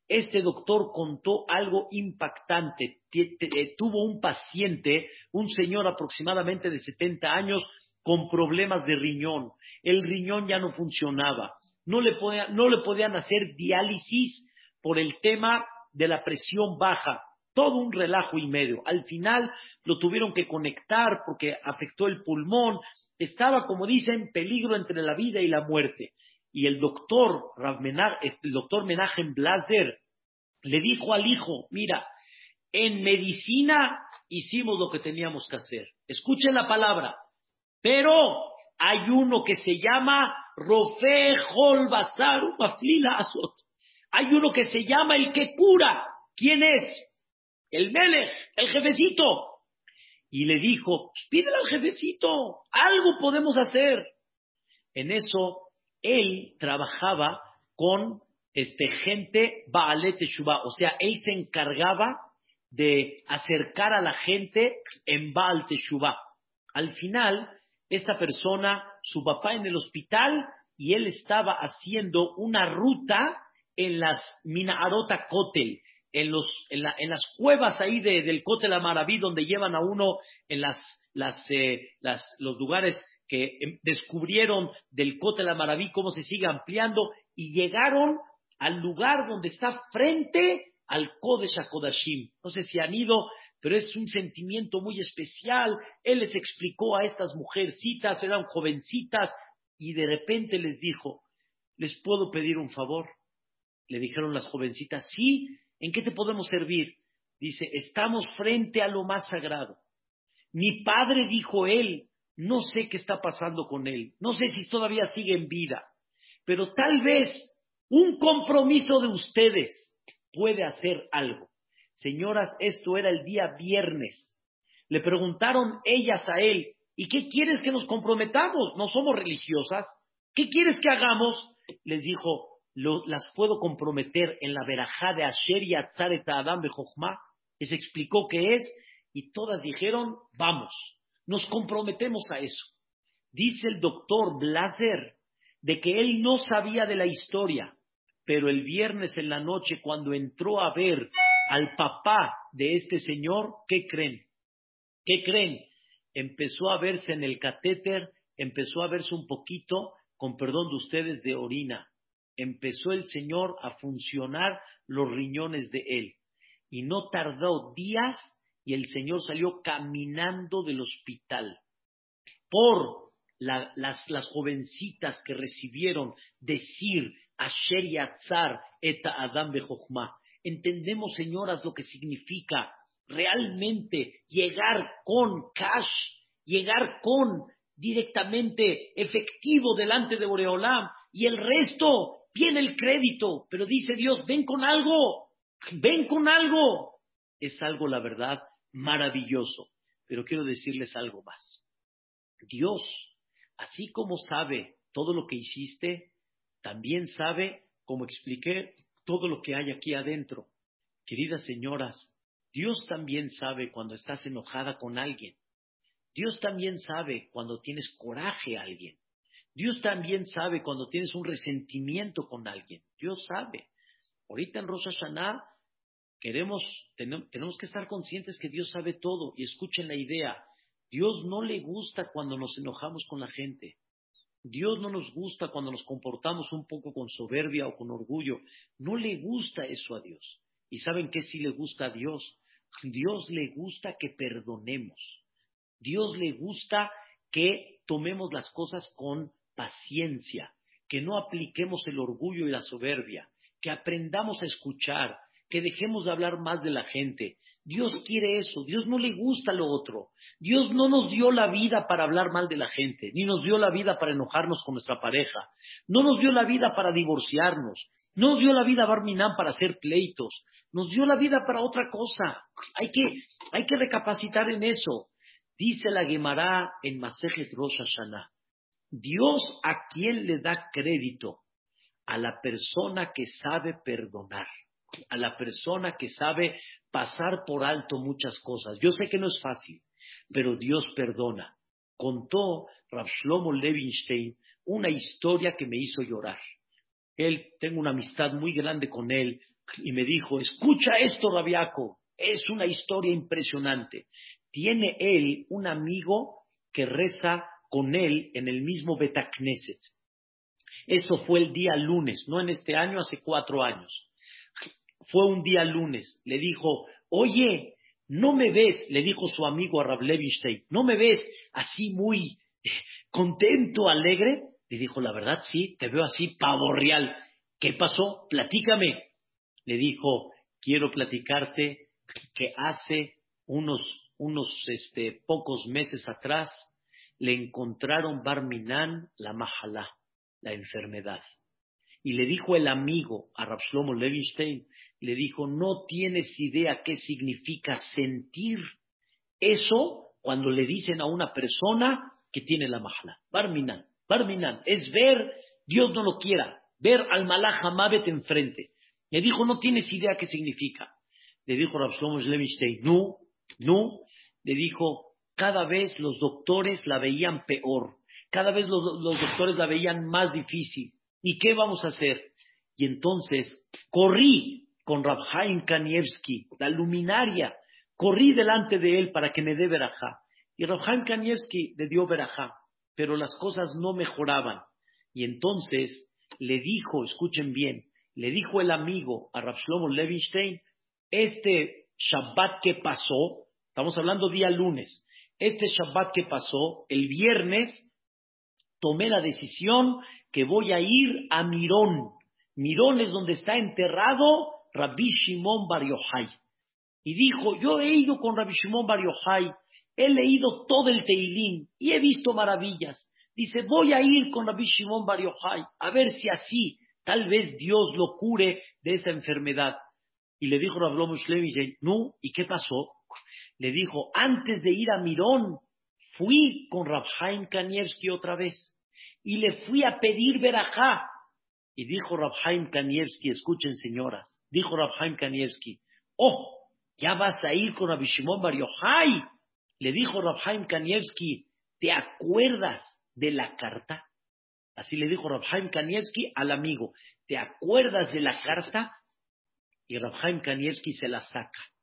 Este doctor contó algo impactante. Eh, tuvo un paciente, un señor aproximadamente de 70 años, con problemas de riñón. El riñón ya no funcionaba. No le, no le podían hacer diálisis por el tema de la presión baja. Todo un relajo y medio. Al final lo tuvieron que conectar porque afectó el pulmón. Estaba, como dicen, peligro entre la vida y la muerte. Y el doctor, el doctor Menachem Blaser le dijo al hijo, mira, en medicina hicimos lo que teníamos que hacer. Escuchen la palabra. Pero hay uno que se llama Rofe Basaru Maflila Azot. Hay uno que se llama el que cura. ¿Quién es? El Melech, el jefecito. Y le dijo, pídele al jefecito, algo podemos hacer. En eso, él trabajaba con este, gente Baalet Teshuvah, o sea, él se encargaba de acercar a la gente en Baal Teshuvah. Al final, esta persona, su papá en el hospital, y él estaba haciendo una ruta en las Minaarota Kotel, en, los, en, las cuevas ahí del Kotel Amaraví, donde llevan a uno en las, las, eh, los lugares que em, descubrieron del Kotel Amaraví, cómo se sigue ampliando, y llegaron al lugar donde está frente al Kodesh HaKodashim. No sé si han ido, pero es un sentimiento muy especial. Él les explicó a estas mujercitas, eran jovencitas, y de repente les dijo, ¿les puedo pedir un favor? Le dijeron las jovencitas, sí, ¿en qué te podemos servir? Dice, estamos frente a lo más sagrado. Mi padre dijo él, no sé qué está pasando con él, no sé si todavía sigue en vida, pero tal vez un compromiso de ustedes puede hacer algo. Señoras, esto era el día viernes. Le preguntaron ellas a él, ¿y qué quieres que nos comprometamos? No somos religiosas. ¿Qué quieres que hagamos? Les dijo, las puedo comprometer en la verajá de Asher y Atzaret Adam Bejochma. Les explicó qué es y todas dijeron, vamos, nos comprometemos a eso. Dice el doctor Blaser, de que él no sabía de la historia, pero el viernes en la noche cuando entró a ver al papá de este señor, ¿qué creen? ¿Qué creen? Empezó a verse en el catéter, empezó a verse un poquito, con perdón de ustedes, de orina. Empezó el señor a funcionar los riñones de él. Y no tardó días y el señor salió caminando del hospital por las, las, jovencitas que recibieron decir Asher Yatzar eta Adam Bejochma. Entendemos, señoras, lo que significa realmente llegar con cash, llegar con directamente efectivo delante de Boreolam y el resto viene el crédito, pero dice Dios, ven con algo, ven con algo. Es algo, la verdad, maravilloso. Pero quiero decirles algo más. Dios, así como sabe todo lo que hiciste, también sabe, como expliqué, todo lo que hay aquí adentro. Queridas señoras, Dios también sabe cuando estás enojada con alguien. Dios también sabe cuando tienes coraje a alguien. Dios también sabe cuando tienes un resentimiento con alguien. Dios sabe. Ahorita en Rosh Hashanah queremos, tenemos que estar conscientes que Dios sabe todo y escuchen la idea. Dios no le gusta cuando nos enojamos con la gente. Dios no nos gusta cuando nos comportamos un poco con soberbia o con orgullo. No le gusta eso a Dios. ¿Y saben qué sí le gusta a Dios? Dios le gusta que perdonemos. Dios le gusta que tomemos las cosas con paciencia, que no apliquemos el orgullo y la soberbia, que aprendamos a escuchar, que dejemos de hablar más de la gente. Dios quiere eso, Dios no le gusta lo otro. Dios no nos dio la vida para hablar mal de la gente, ni nos dio la vida para enojarnos con nuestra pareja, no nos dio la vida para divorciarnos, no nos dio la vida Barminán para hacer pleitos, nos dio la vida para otra cosa. Hay que, hay que recapacitar en eso. Dice la Gemara en Masejet Rosh Hashanah, Dios a quién le da crédito? A la persona que sabe perdonar a la persona que sabe pasar por alto muchas cosas. Yo sé que no es fácil, pero Dios perdona. Contó Rav Shlomo Levinstein una historia que me hizo llorar. Él, tengo una amistad muy grande con él y me dijo, escucha esto, Rabiaco, es una historia impresionante. Tiene él un amigo que reza con él en el mismo Betacneset. Eso fue el día lunes, no en este año, hace cuatro años fue un día lunes, le dijo, oye, no me ves, le dijo su amigo a Rav Levinstein, no me ves así muy eh, contento, alegre. Le dijo, la verdad, sí, te veo así pavo real. ¿Qué pasó? Platícame. Le dijo, quiero platicarte que hace unos, unos este, pocos meses atrás le encontraron Barminan la majalá, la enfermedad. Y le dijo el amigo a Rav Shlomo Levinstein, le dijo, no tienes idea qué significa sentir eso cuando le dicen a una persona que tiene la majla. Barminan, Barminan, es ver, Dios no lo quiera, ver al malaj Hamabet enfrente. Le dijo, no tienes idea qué significa. Le dijo Rabshlomo Levinstein, no, no. Le dijo, cada vez los doctores la veían peor, cada vez los, doctores la veían más difícil. ¿Y qué vamos a hacer? Y entonces corrí con Rabhaim Kanievski, la luminaria. Corrí delante de él para que me dé verajá. Y Rabhaim Kanievski le dio verajá, pero las cosas no mejoraban. Y entonces le dijo, escuchen bien, le dijo el amigo a Rav Shlomo Levinstein, este Shabbat que pasó, estamos hablando día lunes, este Shabbat que pasó, el viernes, tomé la decisión que voy a ir a Mirón. Mirón es donde está enterrado Rabbi Shimon Bar Yochai. Y dijo, yo he ido con Rabbi Shimon Bar Yochai, he leído todo el Teilín y he visto maravillas. Dice, voy a ir con Rabbi Shimon Bar Yochai, a ver si así tal vez Dios lo cure de esa enfermedad. Y le dijo Rabbi Shlevi, no, ¿y qué pasó? Le dijo, antes de ir a Mirón, fui con Rabhaim Kanievski otra vez y le fui a pedir verajá y dijo Rabhaim Kanievski, escuchen señoras, dijo Rabhaim Kanievski, oh, ya vas a ir con Rabbi Shimon Bar. Le dijo Rabhaim Kanievski, ¿te acuerdas de la carta? Así le dijo Rabhaim Kanievski al amigo, ¿te acuerdas de la carta? Y Rabhaim Kanievski se la saca.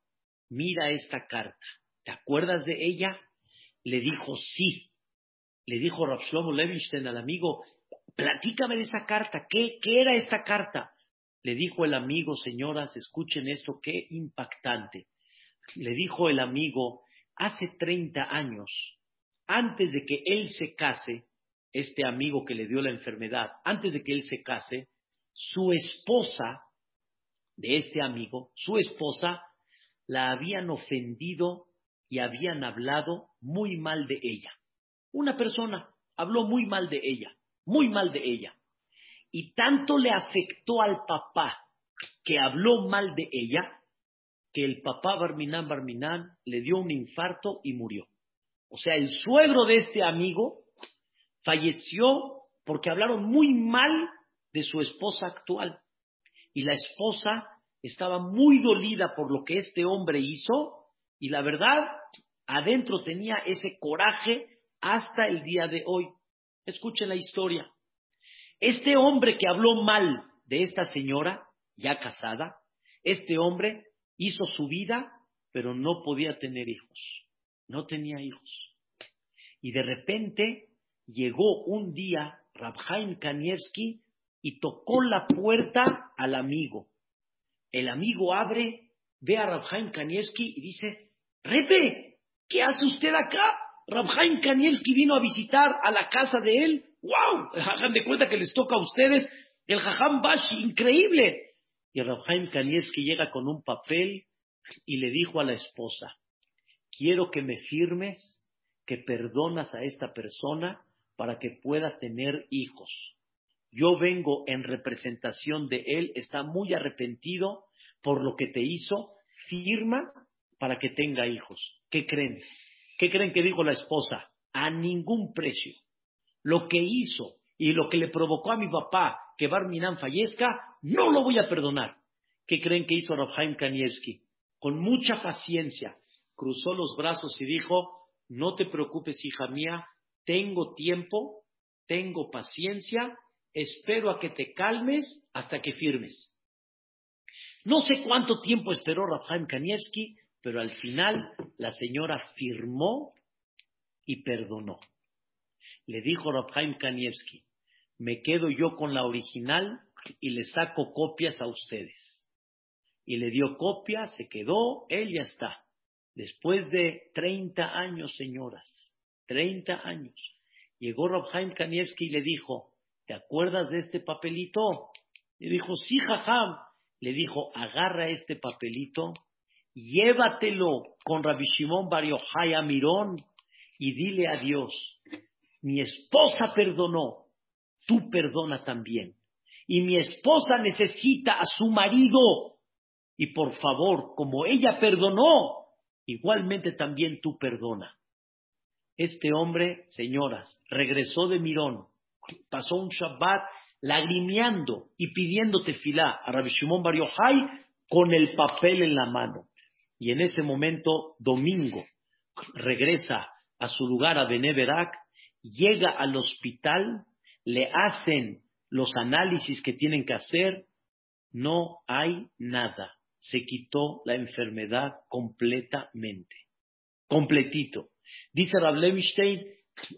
Mira esta carta. ¿Te acuerdas de ella? Le dijo sí. Le dijo Rabshlomo Levinstein al amigo, platícame de esa carta. ¿Qué, ¿Qué era esta carta? Le dijo el amigo, señoras, escuchen esto, qué impactante. Le dijo el amigo, hace 30 años, antes de que él se case, este amigo que le dio la enfermedad, antes de que él se case, su esposa de este amigo, su esposa, la habían ofendido y habían hablado muy mal de ella. Una persona habló muy mal de ella, muy mal de ella. Y tanto le afectó al papá que habló mal de ella, que el papá Barminán Barminán le dio un infarto y murió. O sea, el suegro de este amigo falleció porque hablaron muy mal de su esposa actual. Y la esposa estaba muy dolida por lo que este hombre hizo y la verdad, adentro tenía ese coraje hasta el día de hoy. Escuchen la historia. Este hombre que habló mal de esta señora, ya casada, este hombre hizo su vida, pero no podía tener hijos. No tenía hijos. Y de repente llegó un día Rabhaim Kanievski y tocó la puerta al amigo. El amigo abre, ve a Rabhaim Kanievski y dice, Repe, ¿qué hace usted acá? Rabhaim Kanievski vino a visitar a la casa de él. ¡Wow! (laughs) Hagan de cuenta que les toca a ustedes el Jajam Bashi, increíble. Y Rabhaim Kanievski llega con un papel y le dijo a la esposa, quiero que me firmes que perdonas a esta persona para que pueda tener hijos. Yo vengo en representación de él, está muy arrepentido por lo que te hizo, firma para que tenga hijos. ¿Qué creen? ¿Qué creen que dijo la esposa? A ningún precio. Lo que hizo y lo que le provocó a mi papá que Barminan fallezca, no lo voy a perdonar. ¿Qué creen que hizo Rabhaim Kanievski? Con mucha paciencia, cruzó los brazos y dijo, no te preocupes, hija mía, tengo tiempo, tengo paciencia, espero a que te calmes hasta que firmes. No sé cuánto tiempo esperó Rafael Kanievski, pero al final la señora firmó y perdonó. Le dijo Rafael Kanievski, me quedo yo con la original y le saco copias a ustedes. Y le dio copia, se quedó, él ya está. Después de 30 años, señoras, 30 años. Llegó Rabhaim Kanievski y le dijo, ¿te acuerdas de este papelito? Le dijo, sí, jajam. Le dijo, agarra este papelito, llévatelo con Rabbi Shimon Bar Yochai Mirón y dile a Dios, mi esposa perdonó, tú perdona también. Y mi esposa necesita a su marido. Y por favor, como ella perdonó, igualmente también tú perdona. Este hombre, señoras, regresó de Mirón, pasó un Shabbat lagrimeando y pidiendo tefilá a Rabbi Shimon Bar Yochai con el papel en la mano. Y en ese momento, domingo, regresa a su lugar a Beneverak, llega al hospital, le hacen los análisis que tienen que hacer, no hay nada. Se quitó la enfermedad completamente, completito. Dice Rav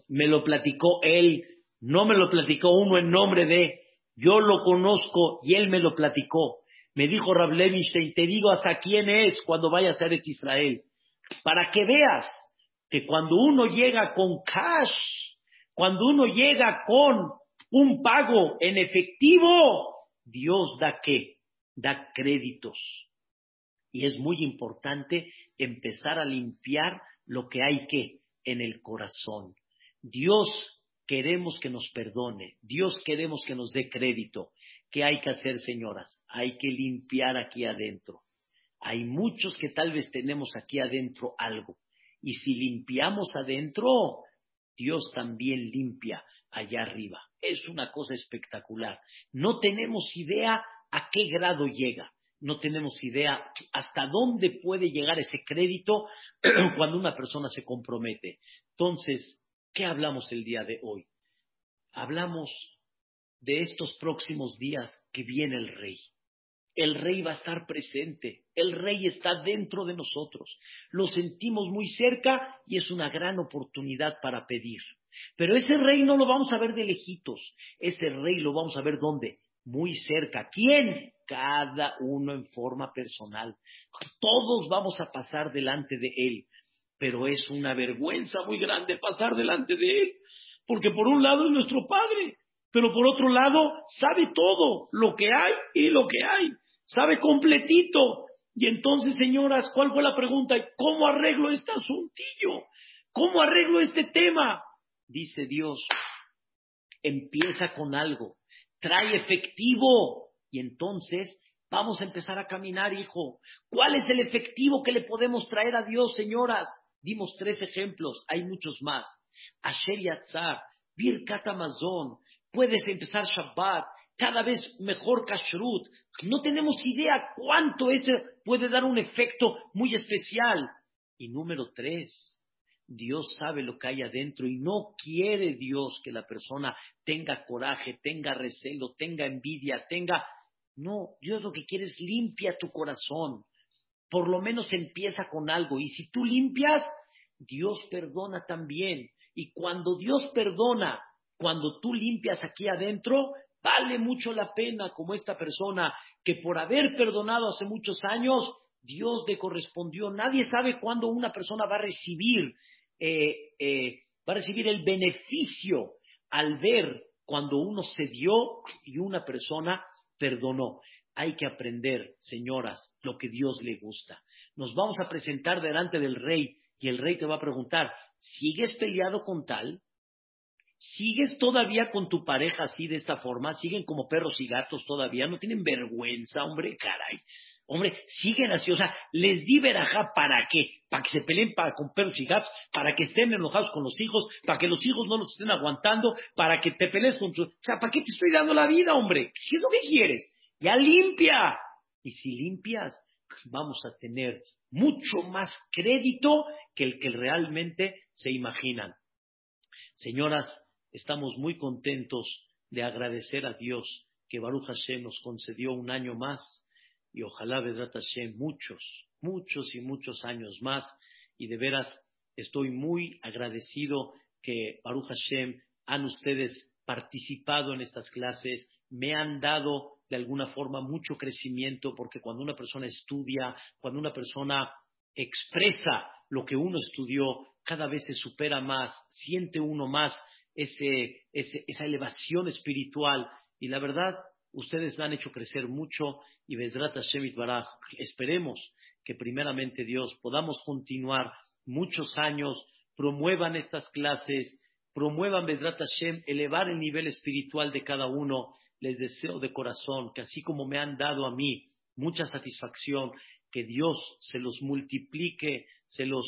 me lo platicó él, no me lo platicó uno en nombre de, yo lo conozco y él me lo platicó. Me dijo Rav te digo hasta quién es cuando vayas a Eretz Israel, para que veas que cuando uno llega con cash, cuando uno llega con un pago en efectivo, Dios da qué? Da créditos. Y es muy importante empezar a limpiar lo que hay que en el corazón. Dios queremos que nos perdone, Dios queremos que nos dé crédito. ¿Qué hay que hacer, señoras? Hay que limpiar aquí adentro. Hay muchos que tal vez tenemos aquí adentro algo. Y si limpiamos adentro, Dios también limpia allá arriba. Es una cosa espectacular. No tenemos idea a qué grado llega no tenemos idea hasta dónde puede llegar ese crédito (clears throat) cuando una persona se compromete. Entonces, ¿qué hablamos el día de hoy? Hablamos de estos próximos días que viene el rey. El rey va a estar presente, el rey está dentro de nosotros, lo sentimos muy cerca y es una gran oportunidad para pedir. Pero ese rey no lo vamos a ver de lejitos, ese rey lo vamos a ver dónde? Muy cerca. ¿Quién? Cada uno en forma personal. Todos vamos a pasar delante de él, pero es una vergüenza muy grande pasar delante de él, porque por un lado es nuestro Padre, pero por otro lado sabe todo, lo que hay y lo que hay sabe completito. Y entonces, señoras, ¿cuál fue la pregunta? ¿Cómo arreglo este asuntillo? ¿Cómo arreglo este tema? Dice Dios, empieza con algo, trae efectivo y entonces vamos a empezar a caminar, hijo. ¿Cuál es el efectivo que le podemos traer a Dios, señoras? Dimos tres ejemplos, hay muchos más. Asher Yatzar, Birkat Amazon, puedes empezar Shabbat, cada vez mejor kashrut. No tenemos idea cuánto eso puede dar un efecto muy especial. Y número tres, Dios sabe lo que hay adentro y no quiere Dios que la persona tenga coraje, tenga recelo, tenga envidia, tenga... No, Dios lo que quiere es limpia tu corazón. Por lo menos empieza con algo. Y si tú limpias, Dios perdona también. Y cuando Dios perdona, cuando tú limpias aquí adentro, Vale mucho la pena como esta persona que por haber perdonado hace muchos años, Dios le correspondió. Nadie sabe cuándo una persona va a recibir, eh, eh, va a recibir el beneficio al ver cuando uno se dio y una persona perdonó. Hay que aprender, señoras, lo que Dios le gusta. Nos vamos a presentar delante del rey y el rey te va a preguntar, ¿sigues peleado con tal? ¿Sigues todavía con tu pareja así de esta forma? ¿Siguen como perros y gatos todavía? ¿No tienen vergüenza, hombre? Caray. Hombre, siguen así, o sea, les di verajá para qué? Para que se peleen para, con perros y gatos, para que estén enojados con los hijos, para que los hijos no los estén aguantando, para que te pelees con su... O sea, ¿para qué te estoy dando la vida, hombre? ¿Qué es lo que quieres? Ya limpia. Y si limpias, vamos a tener mucho más crédito que el que realmente se imaginan. Señoras, Estamos muy contentos de agradecer a Dios que Baruch Hashem nos concedió un año más y ojalá Vedrat Hashem muchos, muchos y muchos años más. Y de veras estoy muy agradecido que Baruch Hashem han ustedes participado en estas clases, me han dado de alguna forma mucho crecimiento porque cuando una persona estudia, cuando una persona expresa lo que uno estudió, cada vez se supera más, siente uno más ese, esa elevación espiritual. Y la verdad, ustedes me han hecho crecer mucho y Vedrat Hashem Baraj, esperemos que primeramente Dios podamos continuar muchos años, promuevan estas clases, promuevan Vedrat Hashem, elevar el nivel espiritual de cada uno. Les deseo de corazón que así como me han dado a mí mucha satisfacción, que Dios se los multiplique, se los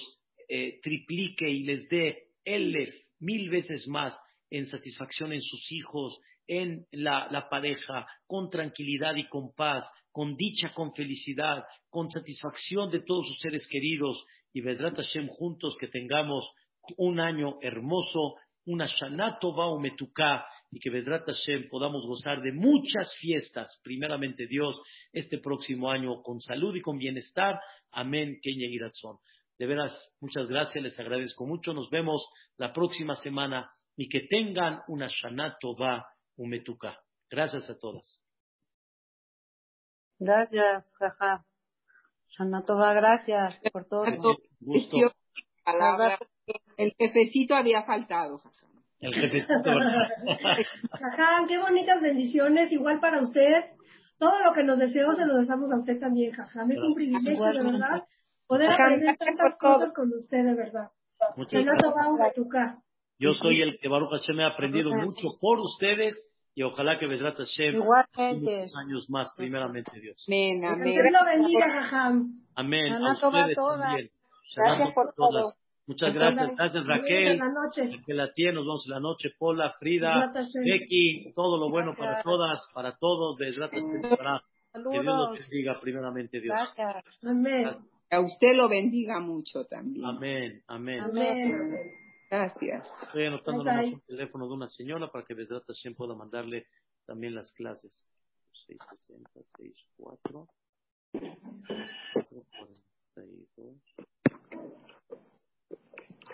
eh, triplique y les dé elef, mil veces más en satisfacción en sus hijos, en la, pareja, con tranquilidad y con paz, con dicha, con felicidad, con satisfacción de todos sus seres queridos. Y Vedrat Hashem juntos que tengamos un año hermoso, una Shanato Baumetuká y que Vedrat Hashem podamos gozar de muchas fiestas, primeramente Dios, este próximo año con salud y con bienestar. Amén, Kenya Iratzon. De veras, muchas gracias, les agradezco mucho. Nos vemos la próxima semana y que tengan una Shana Tova Umetuka. Gracias a todas. Gracias, jaja. Shana Tova, gracias por todo. Gusto. El jefecito había faltado, jaja. El jefecito. Jaja, (laughs) qué bonitas bendiciones, igual para usted. Todo lo que nos deseamos se lo deseamos a usted también, jaja. Es un privilegio, de verdad poder aprender tantas cosas con usted, de verdad. Muchas gracias. Yo soy el que Baruch Hashem me ha aprendido mucho por ustedes y ojalá que Besrat Hashem muchos años más, primeramente Dios. Amén, amén. Dios lo bendiga, Jajam. Amén. A ustedes también. Gracias por todo. Muchas gracias, gracias Raquel, Raquel Atié, nos vemos en la noche, Pola, Frida, Becky, todo lo bueno para todas, para todos, Besrat para que Dios nos bendiga primeramente Dios. Gracias. Amén. A usted lo bendiga mucho también. Amén, amén. Amén. Gracias. Estoy anotando el teléfono de una señora para que Vedrat Hashem pueda mandarle también las clases. 660, 64, 42.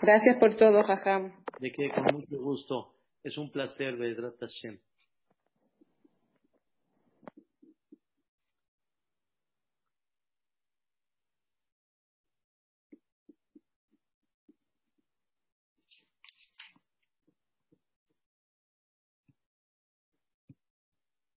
Gracias por todo, Jajam. De que con mucho gusto. Es un placer, Vedrat Hashem.